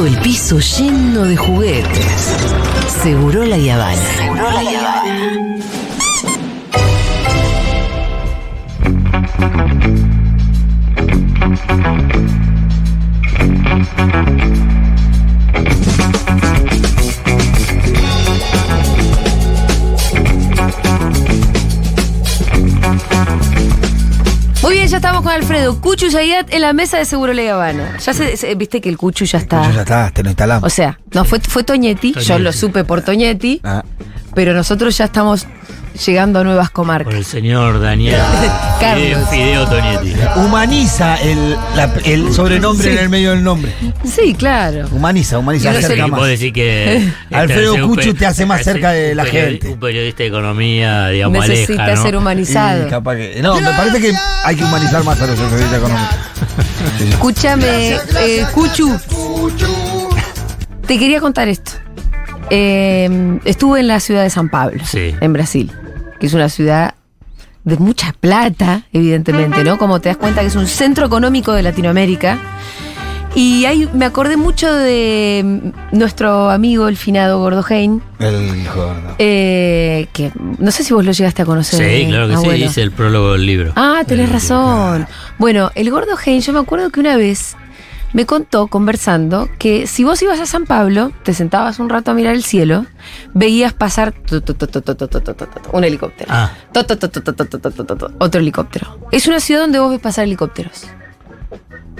todo el piso lleno de juguetes. Seguro la Yavana. Seguro la Yavana. Estamos con Alfredo. Cuchu Yayat en la mesa de Seguro La Habana. Ya se, se- viste que el Cuchu ya está. Ya está, te lo instalamos. O sea, no, fue, fue Toñetti, yo Toñetti. lo supe por Toñetti, Ah, pero nosotros ya estamos llegando a nuevas Por comarcas. el señor Daniel Carlos. Fideo, Fideo Tonietti. humaniza el, la- el sobrenombre Sí. en el medio del nombre. Sí, claro. Humaniza, humaniza. Yo no sé acerca qué más. Vos decís que. Alfredo un pe- te hace más cerca de un la periodi- gente. Un periodista de economía, digamos, Necesita aleja, ¿no? ser humanizado. Y capaz que- no, me parece que hay que humanizar más a los periodistas económicos. Escúchame, eh, Cuchu. Te quería contar esto. Eh, estuve en la ciudad de San Pablo, Sí. en Brasil, que es una ciudad de mucha plata, evidentemente, ¿no? Como te das cuenta que es un centro económico de Latinoamérica. Y ahí me acordé mucho de mm, nuestro amigo, el finado Gordo Hein, El gordo. eh, que no sé si vos lo llegaste a conocer. Sí, claro que sí, dice el prólogo del libro. Ah, tenés El- razón. Bueno, el gordo Hein, yo me acuerdo que una vez me contó conversando que si vos ibas a San Pablo, te sentabas un rato a mirar el cielo, veías pasar un helicóptero, otro helicóptero. Es una ciudad donde vos ves pasar helicópteros.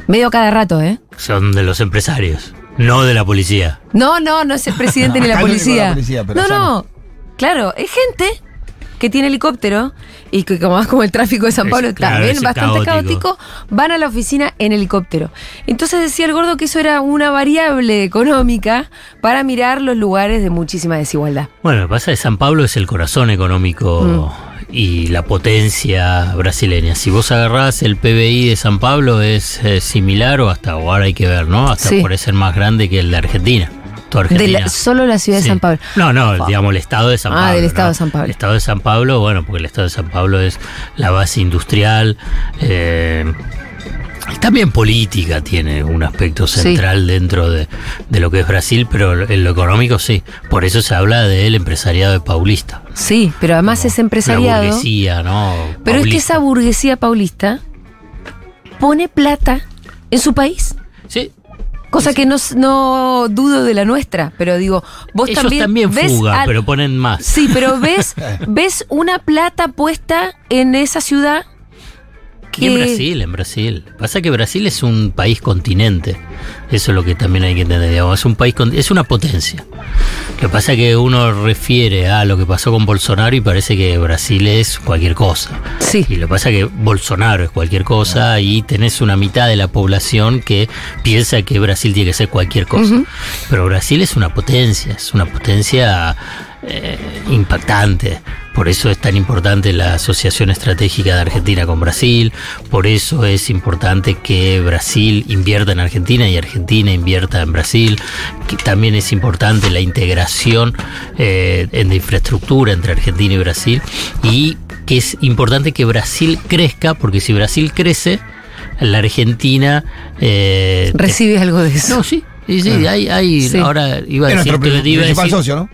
Medio cada rato, ¿eh? Son de los empresarios, no de la policía. No, no, no es el presidente ni la policía. no, no, claro, es gente que tiene helicóptero y que como, como el tráfico de San Es- Pablo claro, también bastante caótico. caótico, van a la oficina en helicóptero. Entonces decía el gordo que eso era una variable económica para mirar los lugares de muchísima desigualdad. Bueno, lo que pasa es que San Pablo es el corazón económico Mm. y la potencia brasileña. Si vos agarrás el PBI de San Pablo es eh, similar o hasta ahora hay que ver, ¿no? Hasta Sí. puede ser más grande que el de Argentina. Toda De Argentina. la- solo la ciudad de. San Pablo. No, no, digamos el estado de San Ah, Pablo. del estado ¿no? de San Pablo. El estado de San Pablo, bueno, porque el estado de San Pablo es la base industrial. eh, también política tiene un aspecto Sí. central dentro de, de lo que es Brasil, pero en lo económico sí. Por eso se habla del empresariado de Paulista. Sí, pero además es La empresariado. burguesía, ¿no? Pero es que esa burguesía paulista pone plata en su país. Sí, Cosa que no, no dudo de la nuestra, pero digo, vos ellos también, también, ves al- pero ponen más. Sí, pero ves, ves una plata puesta en esa ciudad Y en que Brasil, en Brasil. Pasa que Brasil es un país continente. Eso es lo que también hay que entender. Digamos. Es un país con- es una potencia. Lo que pasa es que uno refiere a lo que pasó con Bolsonaro y parece que Brasil es cualquier cosa. Sí. Y lo que pasa es que Bolsonaro es cualquier cosa y tenés una mitad de la población que piensa que Brasil tiene que ser cualquier cosa. Pero Brasil es una potencia, es una potencia eh, impactante. Por eso es tan importante la asociación estratégica de Argentina con Brasil. Por eso es importante que Brasil invierta en Argentina y Argentina invierta en Brasil. Que también es importante la integración eh, en la infraestructura entre Argentina y Brasil. Y que es importante que Brasil crezca, porque si Brasil crece, la Argentina eh, recibe algo de eso. no, sí. Sí, sí, hay, hay Sí. ahora iba a Es decir, nuestro iba a principal decir- socio, ¿no?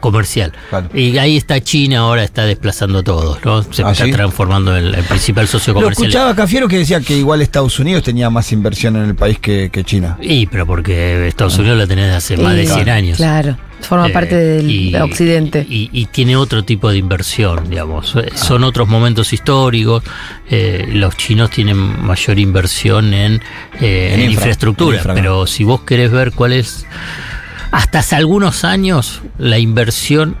Comercial. Claro. Y ahí está China, ahora está desplazando a todos, ¿no? Se ¿Ah, está sí? transformando en el, el principal socio Lo comercial. escuchaba a Cafiero que decía que igual Estados Unidos tenía más inversión en el país que, que China. Y, pero porque Estados Unidos la tenés hace más de Y- 100 años. Claro, forma Eh, parte del y- occidente. Y, y tiene otro tipo de inversión, digamos. Eh, Son otros momentos históricos. Eh, los chinos tienen mayor inversión en, eh, En en infra, infraestructura. en infra, pero si vos querés ver cuál es, hasta hace algunos años, la inversión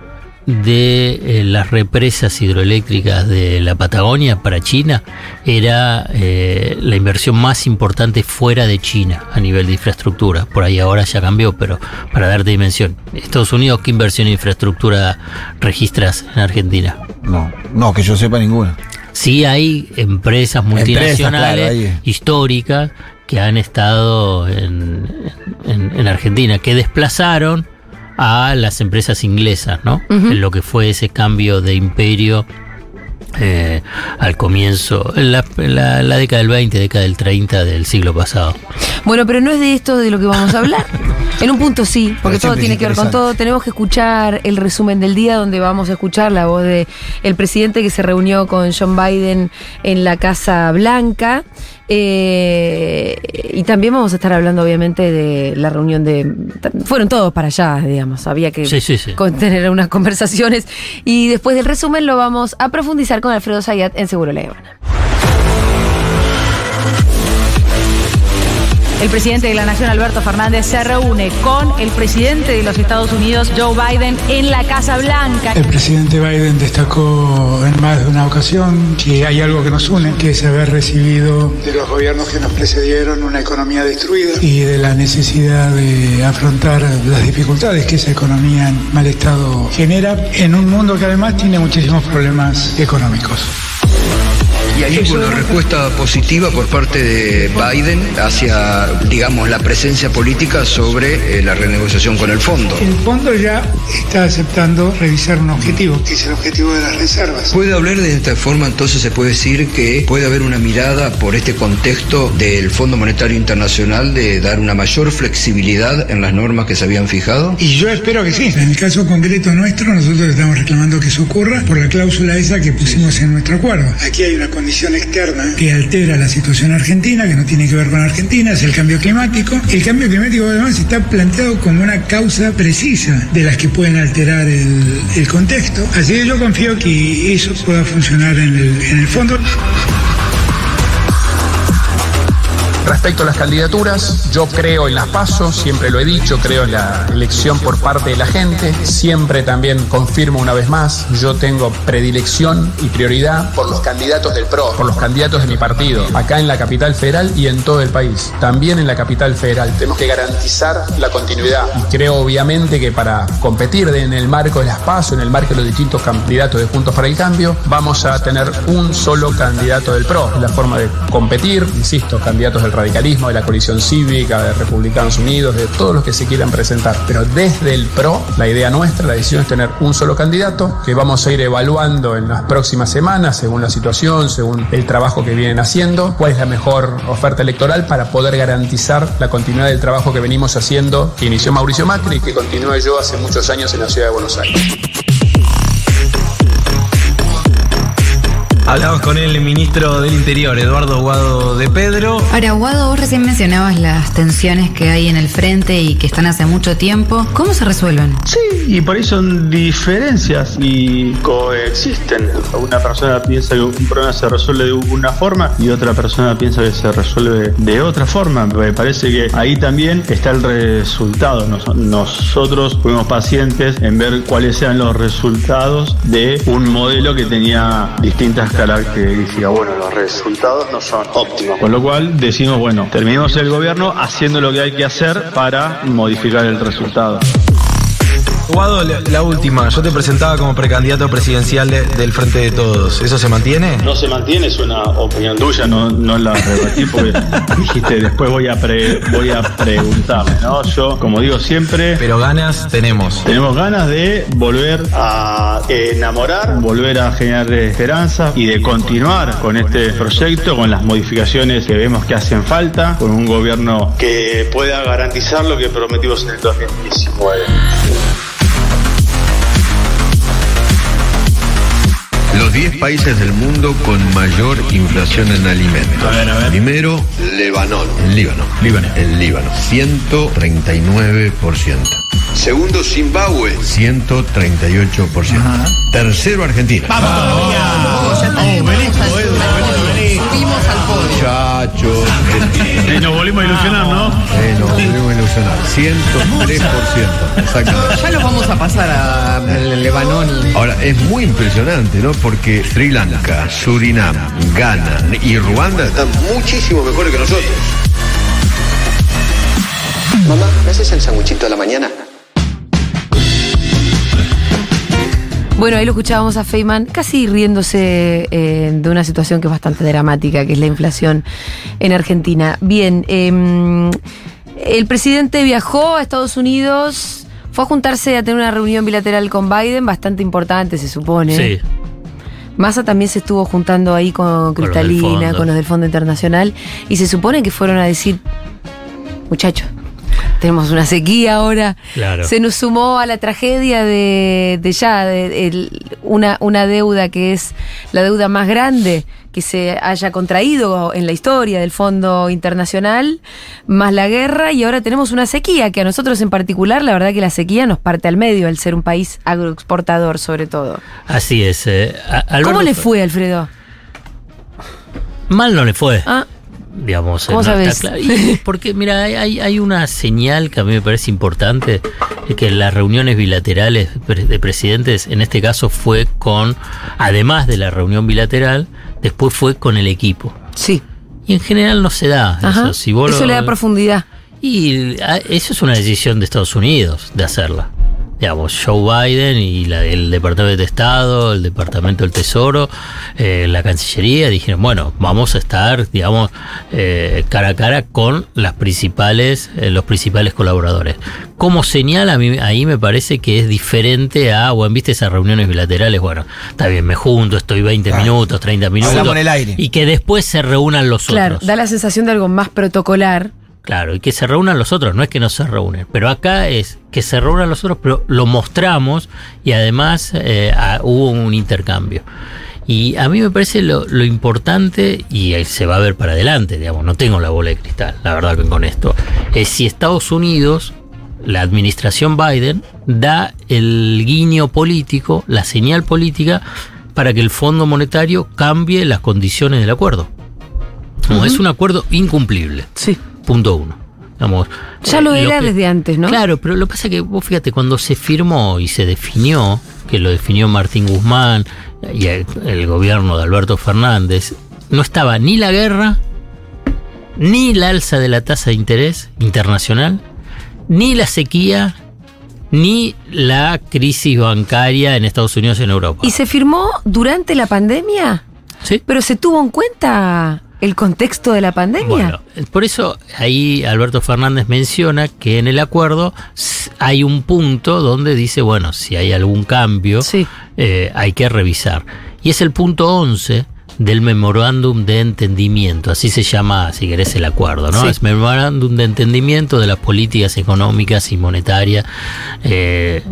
de eh, las represas hidroeléctricas de la Patagonia para China era eh, la inversión más importante fuera de China a nivel de infraestructura. Por ahí ahora ya cambió, pero para darte dimensión. Estados Unidos, ¿qué inversión en infraestructura registras en Argentina? No, no, que yo sepa ninguna. Sí hay empresas multinacionales claro, históricas que han estado en, en- en Argentina, que desplazaron a las empresas inglesas, ¿no? En lo que fue ese cambio de imperio eh, al comienzo, en la, en la- la década del 20, década del 30 del siglo pasado. Bueno, pero no es de esto de lo que vamos a hablar. En un punto sí, porque todo tiene que ver con todo. Tenemos que escuchar el resumen del día donde vamos a escuchar la voz de el presidente que se reunió con John Biden en la Casa Blanca. Eh, y también vamos a estar hablando, obviamente, de la reunión de. Fueron todos para allá, digamos. Había que Sí, sí, sí. con- tener unas conversaciones. Y después del resumen lo vamos a profundizar con Alfredo Zayat en Seguro La Habana. El presidente de la Nación, Alberto Fernández, se reúne con el presidente de los Estados Unidos, Joe Biden, en la Casa Blanca. El presidente Biden destacó en más de una ocasión que hay algo que nos une, que es haber recibido de los gobiernos que nos precedieron una economía destruida y de la necesidad de afrontar las dificultades que esa economía en mal estado genera en un mundo que además tiene muchísimos problemas económicos. Y hay una respuesta positiva por parte de Biden hacia, digamos, la presencia política sobre eh, la renegociación con el fondo. El fondo ya está aceptando revisar un objetivo, que es el objetivo de las reservas. ¿Puede hablar de esta forma, entonces se puede decir que puede haber una mirada por este contexto del Fondo Monetario Internacional de dar una mayor flexibilidad en las normas que se habían fijado? Y yo espero que sí. En el caso concreto nuestro, nosotros estamos reclamando que eso ocurra por la cláusula esa que pusimos en nuestro acuerdo. Aquí hay una condición externa que altera la situación argentina, que no tiene que ver con Argentina, es el cambio climático. El cambio climático además está planteado como una causa precisa de las que pueden alterar el, el contexto. Así que yo confío que eso pueda funcionar en el, en el fondo. Respecto a las candidaturas, yo creo en las pasos, siempre lo he dicho, creo en la elección por parte de la gente, siempre también confirmo una vez más, yo tengo predilección y prioridad por los candidatos del PRO, por los candidatos de mi partido, acá en la capital federal y en todo el país, también en la capital federal. Tenemos que garantizar la continuidad y creo obviamente que para competir en el marco de las pasos, en el marco de los distintos candidatos de Juntos para el Cambio, vamos a tener un solo candidato del PRO, la forma de competir, insisto, candidatos del radicalismo, de la coalición cívica, de Republicanos Unidos, de todos los que se quieran presentar. Pero desde el PRO, la idea nuestra, la decisión es tener un solo candidato que vamos a ir evaluando en las próximas semanas, según la situación, según el trabajo que vienen haciendo, cuál es la mejor oferta electoral para poder garantizar la continuidad del trabajo que venimos haciendo, que inició Mauricio Macri y que continúe yo hace muchos años en la ciudad de Buenos Aires. Hablamos con el ministro del Interior, Eduardo Guado de Pedro. Ahora, Guado, vos recién mencionabas las tensiones que hay en el frente y que están hace mucho tiempo. ¿Cómo se resuelven? Sí, y por ahí son diferencias y coexisten. Una persona piensa que un problema se resuelve de una forma y otra persona piensa que se resuelve de otra forma. Me parece que ahí también está el resultado. Nos- nosotros fuimos pacientes en ver cuáles eran los resultados de un modelo que tenía distintas características. Bueno, los resultados no son óptimos. Con lo cual decimos, bueno, terminemos el gobierno haciendo lo que hay que hacer para modificar el resultado. Guado, la, última. Yo te presentaba como precandidato presidencial de- del Frente de Todos. ¿Eso se mantiene? No se mantiene, es una opinión tuya, no, no la rebatí porque dijiste después voy a pre- voy a preguntarle, ¿no? Yo, como digo siempre, Pero ganas tenemos. tenemos ganas de volver a enamorar, volver a generar esperanza y de continuar con este proyecto, con las modificaciones que vemos que hacen falta, con un gobierno que pueda garantizar lo que prometimos en el 2019. Los 10 países del mundo con mayor inflación en alimentos. Primero, Lebanon. El Líbano. Líbano. El Líbano. 139%. Segundo, Zimbabue. 138%. Tercero, Argentina. Muchachos. Y nos volvimos a ilusionar, ¿no? Eh, nos volvimos a ilusionar. 103%. Exactamente. Ya los vamos a pasar a el Lebanón Ahora, es muy impresionante, ¿no? Porque Sri Lanka, Surinam, Ghana y Ruanda están muchísimo mejores que nosotros. Mamá, ¿me haces el sanguchito de la mañana? Bueno, ahí lo escuchábamos a Feynman casi riéndose eh, de una situación que es bastante dramática, que es la inflación en Argentina. Bien, eh, el presidente viajó a Estados Unidos, fue a juntarse a tener una reunión bilateral con Biden, bastante importante, se supone. Sí. Massa también se estuvo juntando ahí con los del Cristalina, fondo. con los del Fondo Internacional, y se supone que fueron a decir, muchachos, tenemos una sequía ahora. Claro. Se nos sumó a la tragedia de, de ya, de, el- una, una deuda que es la deuda más grande que se haya contraído en la historia del Fondo Internacional, más la guerra, y ahora tenemos una sequía que a nosotros en particular, la verdad que la sequía nos parte al medio, al ser un país agroexportador sobre todo. Así es. eh, a- ¿Cómo le fue, Alfredo? Mal no le fue. Ah, digamos. ¿Cómo sabes? está claro. Y porque, mira, hay- hay, una señal que a mí me parece importante, es que las reuniones bilaterales de presidentes, en este caso fue con, además de la reunión bilateral, después fue con el equipo. sí. Y en general no se da Ajá. eso. Si vos Eso lo- le da profundidad. y ah, eso es una decisión de Estados Unidos de hacerla. Digamos, Joe Biden y la, el Departamento de Estado, el Departamento del Tesoro, eh, la Cancillería dijeron, bueno, vamos a estar, digamos, eh, cara a cara con las principales, eh, los principales colaboradores. Como señal, a mí ahí me parece que es diferente a, bueno, viste esas reuniones bilaterales, bueno, está bien, me junto, estoy 20 minutos, 30 minutos. Hablamos en el aire. Y que después se reúnan los Claro, otros. da la sensación de algo más protocolar. Claro, y que se reúnan los otros, no es que no se reúnen. Pero acá es que se reúnan los otros, pero lo mostramos y además eh, hubo un intercambio. Y a mí me parece lo, lo importante, y se va a ver para adelante, digamos, no tengo la bola de cristal, la verdad que con esto, es si Estados Unidos, la administración Biden, da el guiño político, la señal política, para que el Fondo Monetario cambie las condiciones del acuerdo. Como es un acuerdo incumplible. Sí. Punto uno. Digamos, Ya eh, lo era que- desde antes, ¿no? Claro, pero lo que pasa es que vos fíjate, cuando se firmó y se definió, que lo definió Martín Guzmán y el, el gobierno de Alberto Fernández, no estaba ni la guerra, ni la alza de la tasa de interés internacional, ni la sequía, ni la crisis bancaria en Estados Unidos y en Europa. ¿Y se firmó durante la pandemia? Sí. ¿Pero se tuvo en cuenta el contexto de la pandemia? Bueno, por eso ahí Alberto Fernández menciona que en el acuerdo hay un punto donde dice, bueno, si hay algún cambio, eh, hay que revisar. Y es el punto 11 del memorándum de entendimiento, así se llama, si querés, el acuerdo, ¿no? Sí. Es memorándum de entendimiento de las políticas económicas y monetarias eh,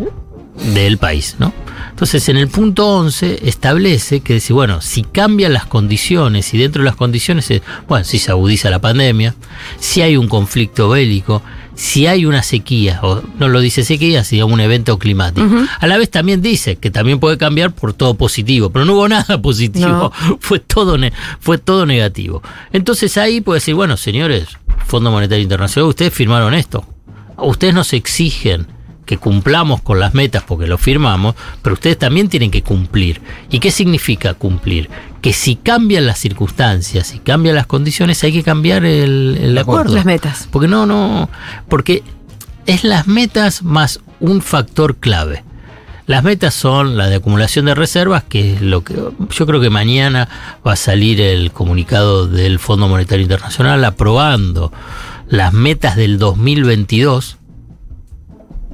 del país, ¿no? Entonces, en el punto 11 establece que dice, bueno, si cambian las condiciones y dentro de las condiciones, es, bueno, si se agudiza la pandemia, si hay un conflicto bélico, si hay una sequía, o no lo dice sequía, sino un evento climático. A la vez también dice que también puede cambiar por todo positivo, pero no hubo nada positivo, fue, todo fue todo negativo. Entonces ahí puede decir, bueno, señores, Fondo Monetario Internacional, ustedes firmaron esto, ustedes nos exigen que cumplamos con las metas porque lo firmamos, pero ustedes también tienen que cumplir. ¿Y qué significa cumplir? Que si cambian las circunstancias, si cambian las condiciones, hay que cambiar el, el acuerdo. Las metas. Porque no, no, porque es las metas más un factor clave. Las metas son la de acumulación de reservas, que es lo que yo creo que mañana va a salir el comunicado del Fondo Monetario Internacional aprobando las metas del 2022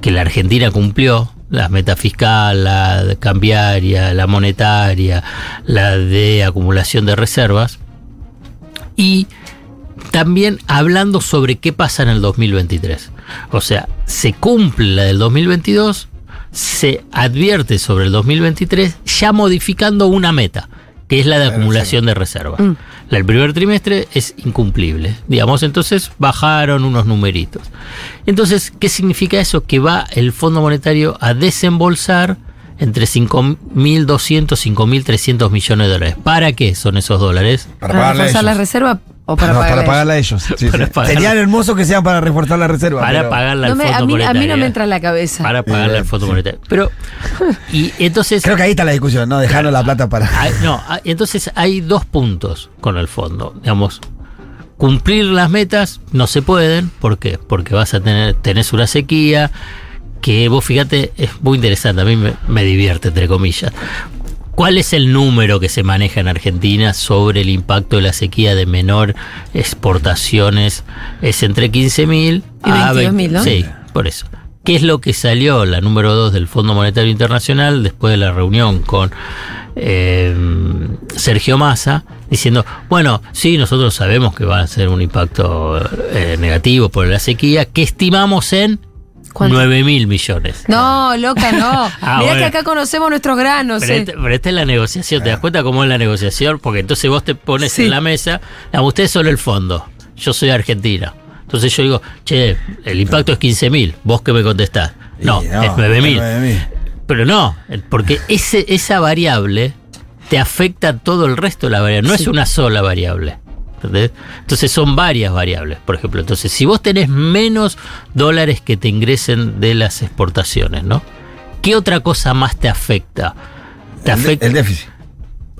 que la Argentina cumplió, las metas fiscal, la cambiaria, la monetaria, la de acumulación de reservas, y también hablando sobre qué pasa en el 2023. O sea, se cumple la del 2022, se advierte sobre el 2023, ya modificando una meta, que es la de acumulación de reservas. Mm. La del primer trimestre es incumplible, digamos, entonces bajaron unos numeritos. Entonces, ¿qué significa eso? Que va el Fondo Monetario a desembolsar entre 5.200 5.300 millones de dólares. ¿Para qué son esos dólares? Para ¿Para la reserva o para No, pagarla para a pagarla a ellos. Sí, Para sí. pagarla. Sería hermoso que sean para reforzar la reserva. Para pero- pagarle al No me- Fondo a, mí, a mí no me entra en la cabeza. Para pagarle al Fondo Monetario. Pero, y entonces... Creo que ahí está la discusión, ¿no? Dejarnos la plata para. Hay- no, hay- entonces hay dos puntos con el fondo. Digamos, cumplir las metas no se pueden. ¿Por qué? Porque vas a tener, tenés una sequía que vos fíjate, es muy interesante, a mí me, me divierte, entre comillas. ¿Cuál es el número que se maneja en Argentina sobre el impacto de la sequía de menor exportaciones? Es entre 15.000 Y a 22.000, ¿no? Sí, por eso. ¿Qué es lo que salió la número 2 del Fondo Monetario Internacional después de la reunión con eh, Sergio Massa? diciendo, bueno, sí, nosotros sabemos que va a ser un impacto eh, negativo por la sequía, que estimamos en ¿Cuánto? 9 mil millones. No, loca, no. Ah, Mirá bueno. que acá conocemos nuestros granos. Pero, eh. este- pero esta es la negociación, ¿te das cuenta cómo es la negociación? Porque entonces vos te pones Sí. en la mesa, ah, usted es solo el fondo, yo soy Argentina. Entonces yo digo, che, el impacto es 15 mil, vos que me contestás. No, es 9 mil. es 9.000. Pero no, porque ese, esa variable te afecta a todo el resto de la variable, no es una sola variable. ¿Entendés? Entonces son varias variables, por ejemplo. Entonces, si vos tenés menos dólares que te ingresen de las exportaciones, ¿no? ¿Qué otra cosa más te afecta? Te El afecta el déficit.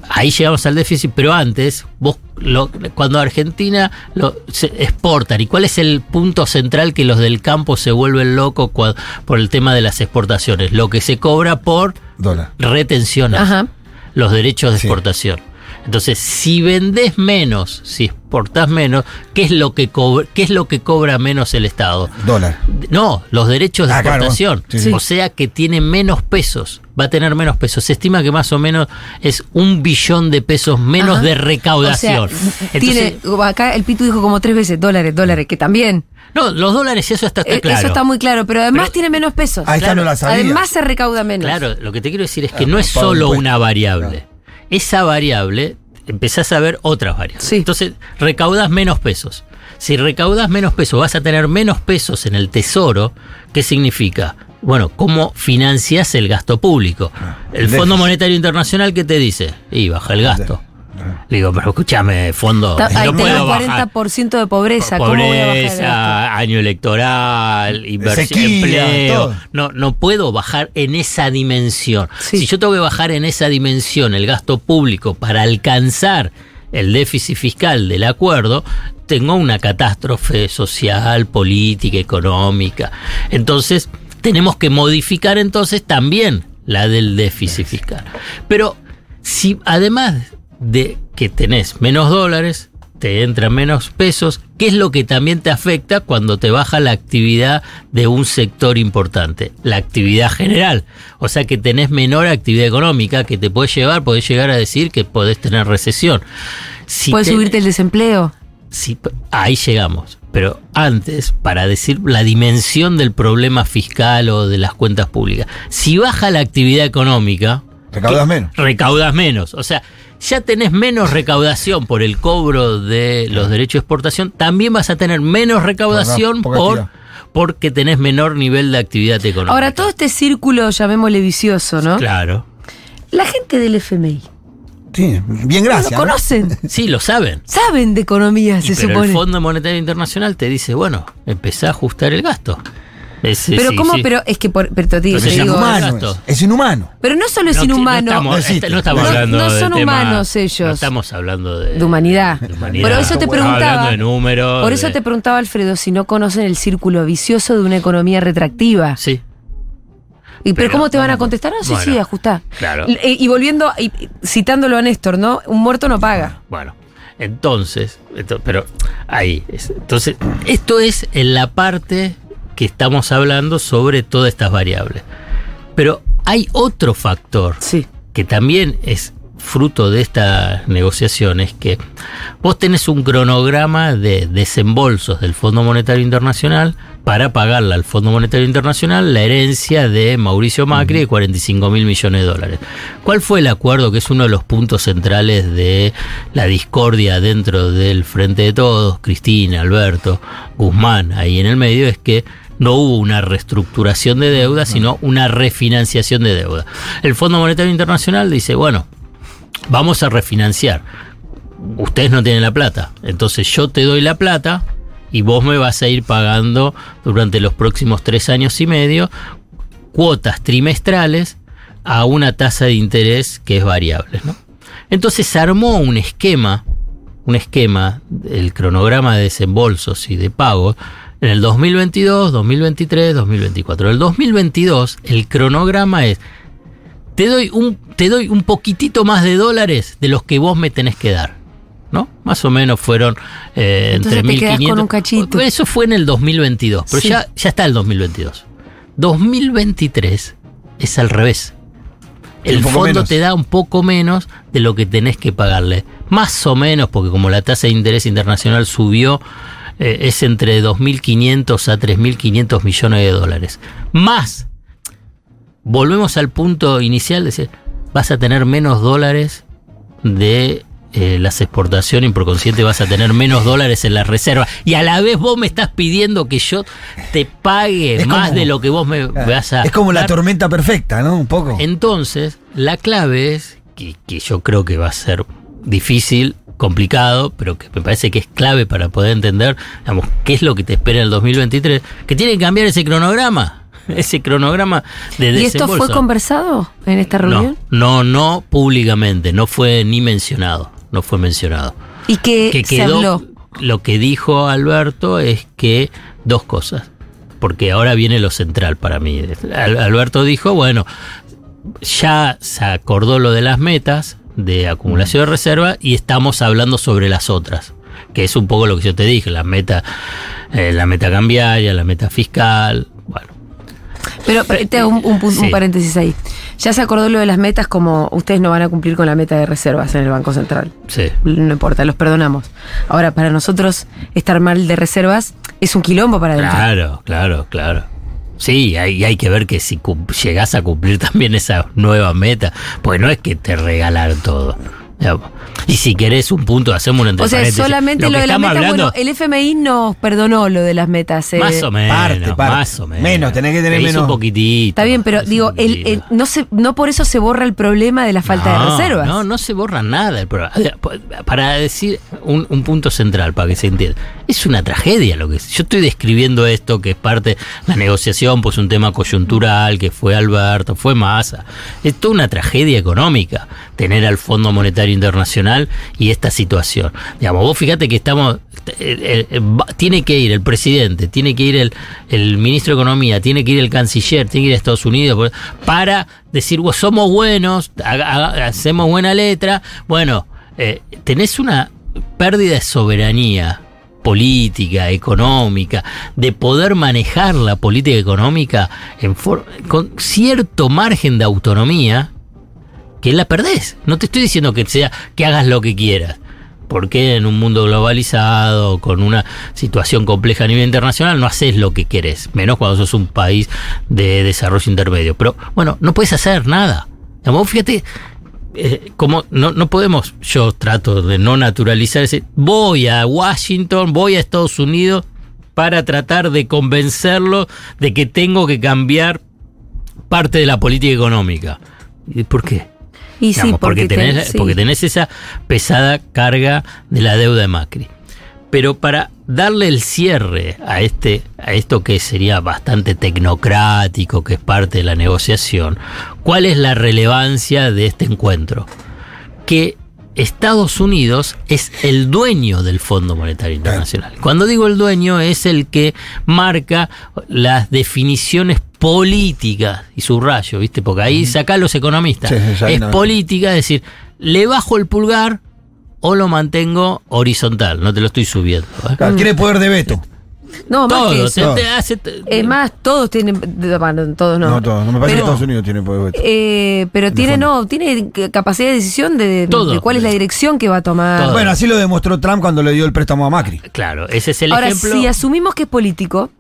ahí llegamos al déficit, pero antes, vos lo- cuando Argentina lo, se exportan, ¿y cuál es el punto central que los del campo se vuelven locos cua- por el tema de las exportaciones? Lo que se cobra por Dólar. retenciones, Ajá. los derechos de Sí. exportación. Entonces, si vendés menos, si exportás menos, ¿qué es lo que cobra, qué es lo que cobra menos el Estado? Dólar. No, los derechos de Ah, claro, exportación. sí, sí. O sea que tiene menos pesos. Va a tener menos pesos. Se estima que más o menos es un billón de pesos menos Ajá. de O sea, recaudación. tiene, acá el Pitu dijo como tres veces dólares, dólares, que también. no, los dólares, eso está, está Eh, claro. Eso está muy claro, pero además Pero- tiene menos pesos. Ahí está, no la sabía. Además se recauda menos. Claro, lo que te quiero decir es que Ah, no es solo una variable. Esa variable, empezás a ver otras variables. Sí. Entonces, recaudas menos pesos. Si recaudas menos pesos, vas a tener menos pesos en el tesoro. ¿Qué significa? Bueno, ¿cómo financias el gasto público? El déficit. Fondo Monetario Internacional, ¿qué te dice? Y baja el gasto. Le digo, pero escúchame, fondo, Ta- ahí no tengo puedo bajar. 40% de pobreza. ¿Cómo voy a bajar el gasto? Pobreza, año electoral, inversión, Sequía, empleo. todo. No, no puedo bajar en esa dimensión. Sí. Si yo tengo que bajar en esa dimensión el gasto público para alcanzar el déficit fiscal del acuerdo, tengo una catástrofe social, política, económica. Entonces, tenemos que modificar entonces también la del déficit fiscal. Pero si además de que tenés menos dólares, te entran menos pesos, ¿qué es lo que también te afecta cuando te baja la actividad de un sector importante? La actividad general. O sea que tenés menor actividad económica que te puede llevar, podés llegar a decir que podés tener recesión. Si ¿Puede te- subirte el desempleo? Sí, ahí llegamos. Pero antes, para decir la dimensión del problema fiscal o de las cuentas públicas, si baja la actividad económica, Recaudas menos. recaudas menos. O sea, ya tenés menos recaudación por el cobro de los derechos de exportación, también vas a tener menos recaudación Por porque tenés menor nivel de actividad económica. Ahora, todo este círculo, llamémosle vicioso, ¿no? Claro. La gente del FMI. Sí, bien gracias. ¿Lo ¿no? conocen? Sí, lo saben. Saben de economía, Y se pero supone. el Fondo Monetario Internacional te dice, bueno, empezá a ajustar el gasto. Es- pero sí, cómo, sí. pero es que por, pero te digo, es digo, inhumano. Es. Es inhumano. pero no solo es No, inhumano, No estamos, No estamos No- hablando no de son tema- humanos ellos. No estamos hablando de, de humanidad. de humanidad. Por eso te Estamos preguntaba. hablando de números. Por eso de- te preguntaba, Alfredo, si no conocen el círculo vicioso de una economía retractiva. Sí, ¿Y pero, Pero- cómo te van a contestar? No, sí, Bueno, sí, ajustá. claro. Y, y volviendo, y- citándolo a Néstor, ¿no? Un muerto no paga. bueno. Entonces, esto- pero ahí. es- entonces, esto es en la parte que estamos hablando sobre todas estas variables. Pero hay otro factor Sí. que también es fruto de estas negociaciones, que vos tenés un cronograma de desembolsos del Fondo Monetario Internacional para pagarle al Fondo Monetario Internacional la herencia de Mauricio Macri de 45 mil millones de dólares. ¿Cuál fue el acuerdo que es uno de los puntos centrales de la discordia dentro del Frente de Todos, Cristina, Alberto, Guzmán, ahí en el medio, es que no hubo una reestructuración de deuda, sino una refinanciación de deuda. El Fondo Monetario Internacional dice, bueno, vamos a refinanciar. Ustedes no tienen la plata, entonces yo te doy la plata y vos me vas a ir pagando durante los próximos tres años y medio cuotas trimestrales a una tasa de interés que es variable. ¿no? Entonces se armó un esquema, un esquema, el cronograma de desembolsos y de pagos en el 2022, 2023, 2024. El 2022, el cronograma es te doy un, te doy un poquitito más de dólares de los que vos me tenés que dar. ¿No? Más o menos fueron eh, Entonces entre te quedás 1.500. con un cachito. Eso fue en el 2022, pero Sí. ya, ya está el 2022. 2023 es al revés. El fondo menos. te da un poco menos de lo que tenés que pagarle. más o menos, porque como la tasa de interés internacional subió, eh, es entre 2.500 a 3.500 millones de dólares. Más, volvemos al punto inicial, de decir, vas a tener menos dólares de eh, las exportaciones y por consiguiente vas a tener menos dólares en la reserva. Y a la vez vos me estás pidiendo que yo te pague Es más como- de lo que vos me vas a... Es como la tormenta perfecta, ¿no? Un poco. Entonces, la clave es, que, que yo creo que va a ser difícil, complicado, pero que me parece que es clave para poder entender, digamos, qué es lo que te espera en el 2023, que tiene que cambiar ese cronograma, ese cronograma de ¿Y esto fue desembolso. conversado en esta reunión? No, no, no públicamente, no fue ni mencionado, no fue mencionado. ¿Y que, Que se quedó, habló? lo que dijo Alberto es que dos cosas, porque ahora viene lo central para mí. Al- Alberto dijo, bueno, ya se acordó lo de las metas de acumulación de reserva y estamos hablando sobre las otras, que es un poco lo que yo te dije, la meta, eh, la meta cambiaria, la meta fiscal, bueno. Pero, pero te hago un, un un paréntesis ahí. Ya se acordó lo de las metas como ustedes no van a cumplir con la meta de reservas en el Banco Central. Sí. No importa, los perdonamos. Ahora, para nosotros, estar mal de reservas es un quilombo para adentro. Claro, claro, claro. Sí, hay, hay que ver que si llegás a cumplir también esa nueva meta, pues no es que te regalaron todo. Y si querés un punto, hacemos un entre O sea, paréntesis. solamente lo, que de las estamos metas, hablando, bueno, el FMI nos perdonó lo de las metas. eh. más o menos, parte, parte. más o menos. Menos, tenés que tener menos. un poquitito. Está bien, pero digo, el, el- no, se, no por eso se borra el problema de la falta de reservas. No, no se borra nada. El programa. Para decir un, un punto central, para que se entienda. Es una tragedia lo que es. Yo estoy describiendo esto, que es parte de la negociación, pues un tema coyuntural, que fue Alberto, fue Massa. Es toda una tragedia económica tener al Fondo Monetario Internacional y esta situación. Digamos, vos fíjate que estamos. eh, eh, tiene que ir el presidente, tiene que ir el, el ministro de Economía, tiene que ir el canciller, tiene que ir a Estados Unidos para decir, "Vos somos buenos, hacemos buena letra. Bueno, eh, tenés una pérdida de soberanía política, económica, de poder manejar la política económica con cierto margen de autonomía la perdés. No te estoy diciendo que sea que hagas lo que quieras. Porque en un mundo globalizado, con una situación compleja a nivel internacional, no haces lo que querés, menos cuando sos un país de desarrollo intermedio. Pero bueno, no puedes hacer nada. Fíjate, eh, como no, no podemos, yo trato de no naturalizar ese, voy a Washington, voy a Estados Unidos para tratar de convencerlo de que tengo que cambiar parte de la política económica. ¿Y por qué? Y sí, porque, porque tenés, ten- sí. porque tenés esa pesada carga de la deuda de Macri. Pero para darle el cierre a este, a esto que sería bastante tecnocrático, que es parte de la negociación, ¿cuál es la relevancia de este encuentro? Que Estados Unidos es el dueño del Fondo Monetario Internacional. Cuando digo el dueño, es el que marca las definiciones políticas, y subrayo, ¿viste? Porque ahí saca los economistas. Sí, es no. política, es decir, le bajo el pulgar o lo mantengo horizontal, no te lo estoy subiendo. ¿eh? Claro, Tiene poder de veto. No, más que Todo, eso. te- te hace- te- Es más, todos tienen. Bueno, todos no. No, todo. No me parece Pero- que Estados Unidos tiene poder de veto. Eh, pero tiene, no, tiene capacidad de decisión de, de- Todo. de cuál es la dirección que va a tomar. Bueno, así lo demostró Trump cuando le dio el préstamo a Macri. Claro, ese es el Ahora, ejemplo. si asumimos que es político,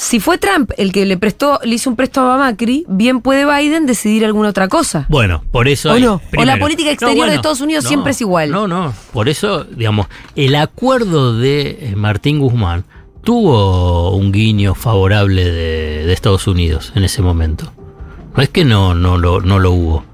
si fue Trump el que le prestó, le hizo un préstamo a Macri, bien puede Biden decidir alguna otra cosa. Bueno, por eso. ¿O hay- no? ¿O la política exterior de Estados Unidos siempre es igual? No, no. Por eso, digamos, el acuerdo de eh, Martín Guzmán tuvo un guiño favorable de, de Estados Unidos en ese momento. No es que no, no, lo, no lo hubo.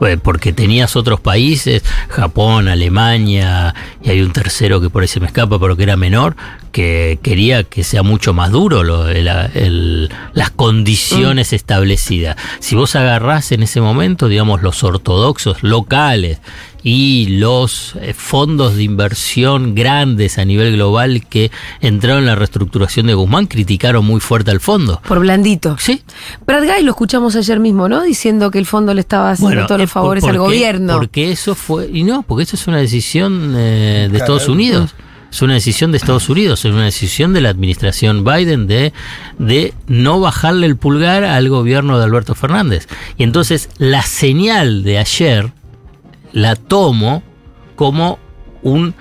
Eh, Porque tenías otros países, Japón, Alemania, y hay un tercero que por ahí se me escapa, pero que era menor, que quería que sea mucho más duro lo- las condiciones establecidas. Si vos agarrás en ese momento, digamos, los ortodoxos locales y los eh, fondos de inversión grandes a nivel global que entraron en la reestructuración de Guzmán, criticaron muy fuerte al fondo. Por blandito. Sí. Brad Guy lo escuchamos ayer mismo, ¿no? Diciendo que el fondo le estaba haciendo todos eh, los favores por- al porque- gobierno. Porque eso fue. Y no, porque eso es una decisión eh, de Claro. Estados Unidos. Es una decisión de Estados Unidos, es una decisión de la administración Biden de, de no bajarle el pulgar al gobierno de Alberto Fernández. Y entonces la señal de ayer la tomo como un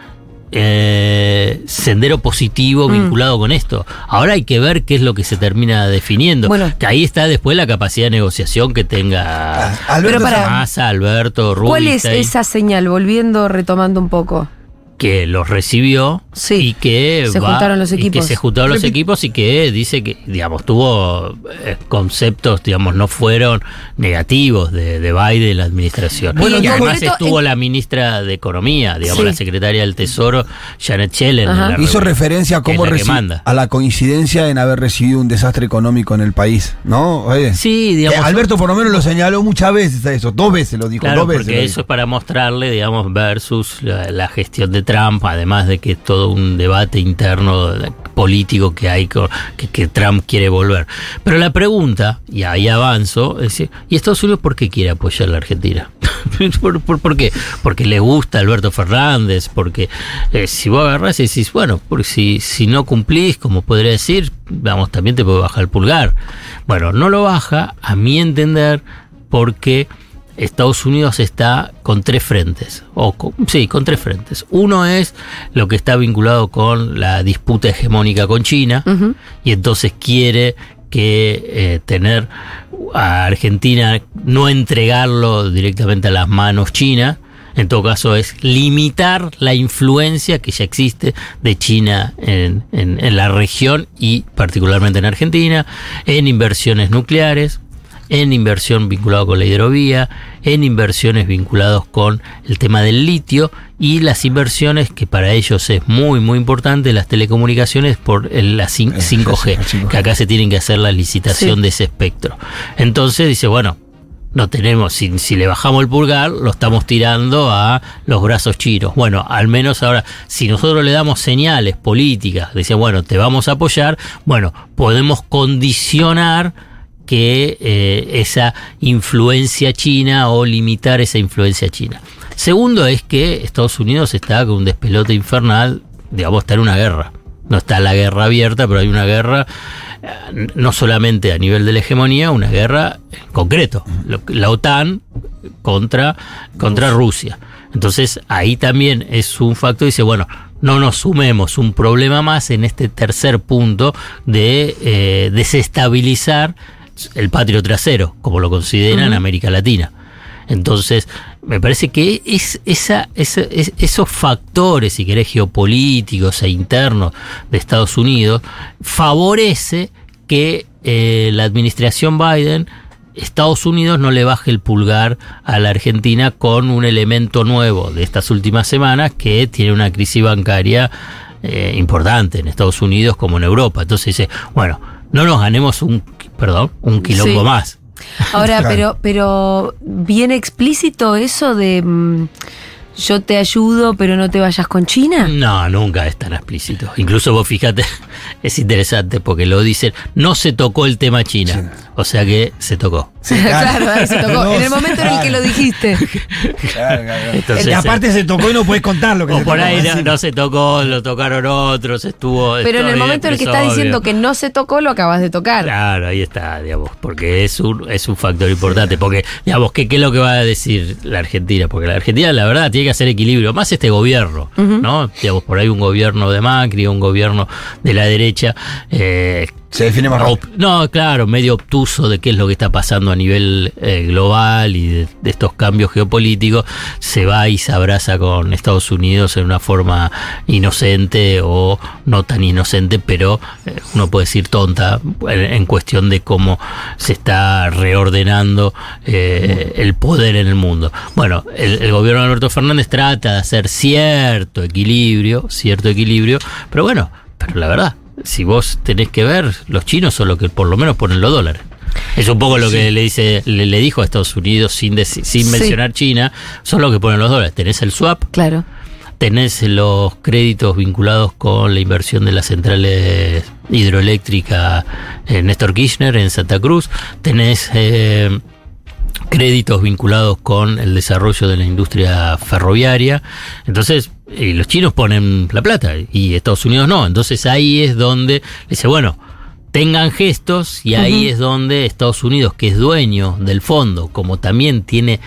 eh, sendero positivo Mm. vinculado con esto. Ahora hay que ver qué es lo que se termina definiendo. Bueno. que ahí está después la capacidad de negociación que tenga Alberto Pero para- Massa, Alberto, ¿Cuál es esa señal? Volviendo, retomando un poco. Que los recibió y que Se va- juntaron los y que equipos. se juntaron los Repi- equipos y que dice que, digamos, tuvo eh, conceptos, digamos, no fueron negativos de, de Biden la administración. Bueno, y además estuvo en- la ministra de Economía, digamos, Sí. la secretaria del Tesoro, Janet Yellen. Hizo referencia a cómo manda. a la coincidencia en haber recibido un desastre económico en el país, ¿no? Oye. Sí, digamos- Eh, Alberto por lo menos lo señaló muchas veces a eso, dos veces lo dijo, Claro, dos veces. porque eso es para mostrarle, digamos, versus la, la gestión de Trump, además de que es todo un debate interno político que hay, que, Trump quiere volver. Pero la pregunta, y ahí avanzo, es, ¿y Estados Unidos por qué quiere apoyar a la Argentina? ¿Por, por, por qué? Porque le gusta Alberto Fernández, porque eh, si vos agarrás y decís, bueno, porque si, si no cumplís, como podría decir, vamos, también te puede bajar el pulgar. Bueno, no lo baja, a mi entender, porque Estados Unidos está con tres frentes, o con- sí, con tres frentes. Uno es lo que está vinculado con la disputa hegemónica con China, y entonces quiere que eh, tener a Argentina, no entregarlo directamente a las manos chinas, en todo caso es limitar la influencia que ya existe de China en, en- en la región y particularmente en Argentina, en inversiones nucleares, en inversión vinculado con la hidrovía, en inversiones vinculados con el tema del litio y las inversiones que para ellos es muy muy importante, las telecomunicaciones por el- la cin- 5G, que acá se tienen que hacer la licitación Sí. de ese espectro. Entonces dice, bueno, no tenemos, si, si le bajamos el pulgar, lo estamos tirando a los brazos chinos. Bueno, al menos ahora, si nosotros le damos señales políticas, dice, bueno, te vamos a apoyar, bueno, podemos condicionar que eh, esa influencia china o limitar esa influencia china. Segundo es que Estados Unidos está con un despelote infernal, digamos, está en una guerra. No está la guerra abierta, pero hay una guerra eh, no solamente a nivel de la hegemonía, una guerra en concreto. La OTAN contra, contra Rusia. Entonces ahí también es un factor, dice, bueno, no nos sumemos un problema más en este tercer punto de eh, desestabilizar el patrio trasero, como lo consideran Ujú. América Latina. Entonces, me parece que es, esa, esa- es- esos factores, si querés, geopolíticos e internos de Estados Unidos, favorece que eh, la administración Biden, Estados Unidos no le baje el pulgar a la Argentina con un elemento nuevo de estas últimas semanas que tiene una crisis bancaria eh, importante en Estados Unidos como en Europa. Entonces dice, bueno, no nos ganemos un, perdón, un quilombo Sí. más. Ahora, Claro. pero, pero bien explícito eso de mm, yo te ayudo, pero no te vayas con China. No, nunca es tan explícito. Incluso vos fíjate, es interesante porque lo dicen, no se tocó el tema China. O sea que se tocó. claro, ahí se tocó. en el momento en el que lo dijiste. Entonces, y aparte se tocó y no puedes contar lo que o se por tocó, ahí no, se tocó, lo tocaron otros, estuvo. Pero en el momento en el que estás es diciendo que no se tocó, lo acabas de tocar. Claro, ahí está, digamos, porque es un, es un factor importante. Porque, digamos, ¿qué, ¿qué es lo que va a decir la Argentina? Porque la Argentina, la verdad, tiene que hacer equilibrio, más este gobierno. ¿no? Digamos, por ahí un gobierno de Macri, un gobierno de la derecha. eh, Se define más op- No, claro, medio obtuso de qué es lo que está pasando a nivel eh, global y de, de estos cambios geopolíticos, se va y se abraza con Estados Unidos en una forma inocente o no tan inocente, pero eh, uno puede decir tonta en, en cuestión de cómo se está reordenando eh, el poder en el mundo. Bueno, el gobierno de Alberto Fernández trata de hacer cierto equilibrio, cierto equilibrio, pero bueno, pero la verdad, si vos tenés que ver, los chinos son los que por lo menos ponen los dólares. Es un poco lo que le dice, le, le dijo a Estados Unidos sin sin Sí. mencionar China, son los que ponen los dólares. Tenés el swap, Claro. tenés los créditos vinculados con la inversión de las centrales hidroeléctricas en Néstor Kirchner en Santa Cruz, tenés eh, créditos vinculados con el desarrollo de la industria ferroviaria. Entonces, eh, los chinos ponen la plata y Estados Unidos no. Entonces ahí es donde dice, bueno, tengan gestos y ahí es donde Estados Unidos, que es dueño del fondo, como también tiene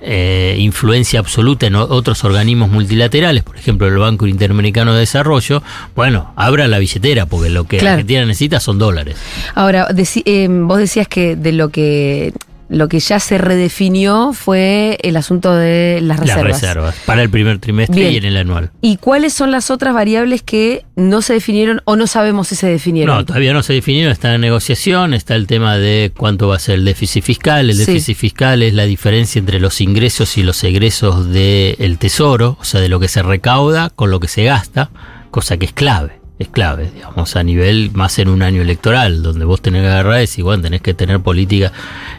eh, influencia absoluta en otros organismos multilaterales, por ejemplo el Banco Interamericano de Desarrollo, bueno, abra la billetera, porque lo que Claro. Argentina necesita son dólares. Ahora, eh, vos decías que de lo que lo que ya se redefinió fue el asunto de las reservas. Las reservas, para el primer trimestre Bien. y en el anual. ¿Y cuáles son las otras variables que no se definieron o no sabemos si se definieron? No, todavía no se definieron, está en negociación, está el tema de cuánto va a ser el déficit fiscal. El Sí. déficit fiscal es la diferencia entre los ingresos y los egresos del tesoro, o sea, de lo que se recauda con lo que se gasta, cosa que es clave. Es clave, digamos, a nivel más en un año electoral, donde vos tenés que agarrar y decir, bueno, tenés que tener políticas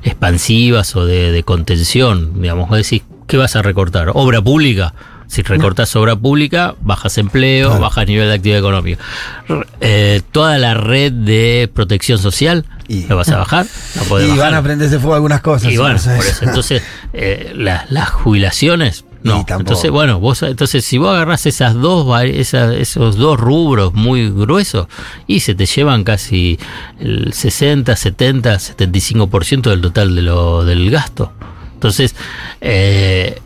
expansivas o de, de contención. Digamos, vos decís, ¿qué vas a recortar? ¿Obra pública? Si recortas obra pública, bajas empleo, bajas nivel de actividad económica. Eh, toda la red de protección social, ¿lo vas a bajar? No Y van a prenderse fuego algunas cosas. Y bueno, entonces. por eso. Entonces, eh, la- las jubilaciones, no. Entonces, bueno, vos, entonces si vos agarrás esas dos, esos dos rubros muy gruesos, y se te llevan casi el 60, 70, 75% del total de lo, del gasto. Entonces, eh,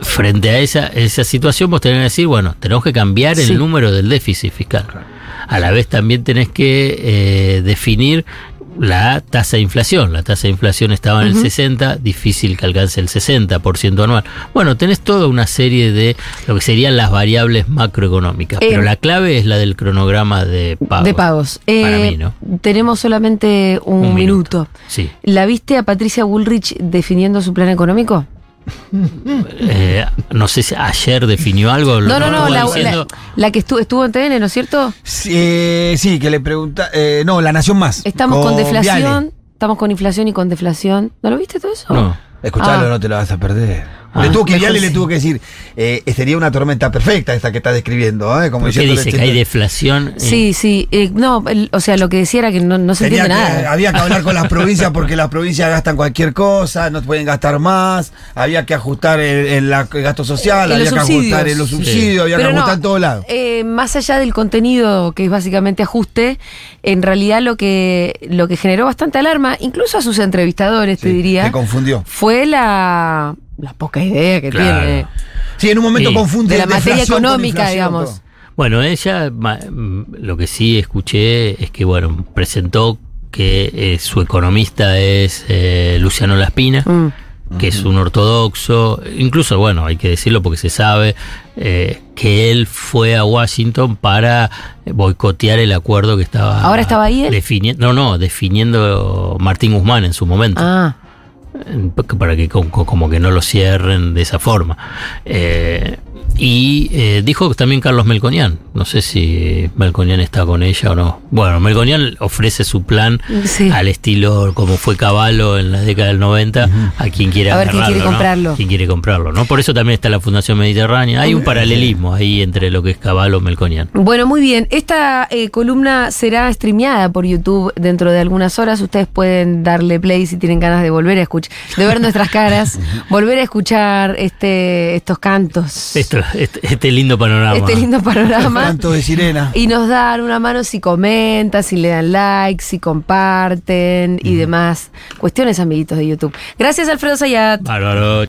frente a esa, esa situación, vos tenés que decir, bueno, tenemos que cambiar Sí. el número del déficit fiscal. A la vez también tenés que eh, definir la tasa de inflación. La tasa de inflación estaba en el 60, difícil que alcance el 60% anual. Bueno, tenés toda una serie de lo que serían las variables macroeconómicas, Eh, pero la clave es la del cronograma de pagos. De pagos. Para Eh, mí, ¿no? Tenemos solamente un, Un minuto. Sí. ¿La viste a Patricia Bullrich definiendo su plan económico? Eh, no sé si ayer definió algo. lo No, no, no, la, diciendo. la- la que estuvo, estuvo en TN, ¿no es cierto? Sí, eh, sí, que le pregunta. eh, no, La Nación Más. Estamos con, deflación, Viale. estamos con inflación y con deflación. ¿No lo viste todo eso? No. Escuchalo, Ah. no te lo vas a perder. Ah. le tuvo que Viale le sí. tuvo que decir, eh, sería una tormenta perfecta esta que está describiendo, ¿eh? Como ¿Por qué dice que hay deflación? Eh, Sí, sí. eh, no, el- o sea, lo que decía era que no, no se Tenía entiende que- nada. había que hablar con las provincias porque las provincias gastan cualquier cosa, no pueden gastar más, había que ajustar el, el la- el gasto social, Y había que ajustar en los Sí. subsidios, había Pero que no, ajustar en todos lados. eh, más allá del contenido, que es básicamente ajuste, en realidad lo que, lo que generó bastante alarma, incluso a sus entrevistadores, te diría, Se confundió. fue la, la poca idea que Claro. tiene. Sí, en un momento Sí. confunde De la materia económica, digamos. Bueno, ella, mm, lo que sí escuché es que, bueno, presentó que eh, su economista es eh, Luciano Laspina, Mm. que es un ortodoxo, incluso, bueno, hay que decirlo porque se sabe eh, que él fue a Washington para boicotear el acuerdo que estaba... ¿Ahora estaba ahí él? no, no, definiendo Martín Guzmán en su momento. Ah, para que co- co- como que no lo cierren de esa forma. Eh, y eh, dijo también Carlos Melconian, no sé si Melconian está con ella o no. Bueno, Melconian ofrece su plan Sí. al estilo como fue Caballo en la década del 90 a quien quiera A ver quién quiere agarrarlo, ¿no? comprarlo. Quien quiere comprarlo, ¿no? Por eso también está la Fundación Mediterránea. Hay un paralelismo ahí entre lo que es Caballo y Melconian. Bueno, muy bien. Esta eh, columna será streameada por YouTube dentro de algunas horas. Ustedes pueden darle play si tienen ganas de volver a escuchar, de ver nuestras caras, volver a escuchar este, estos cantos, Esto, este, este lindo panorama. este lindo panorama. Canto de sirena. Y nos dan una mano si comentan, si le dan like, si comparten y demás cuestiones, amiguitos de YouTube. Gracias, Alfredo Sayat. Bárbaro.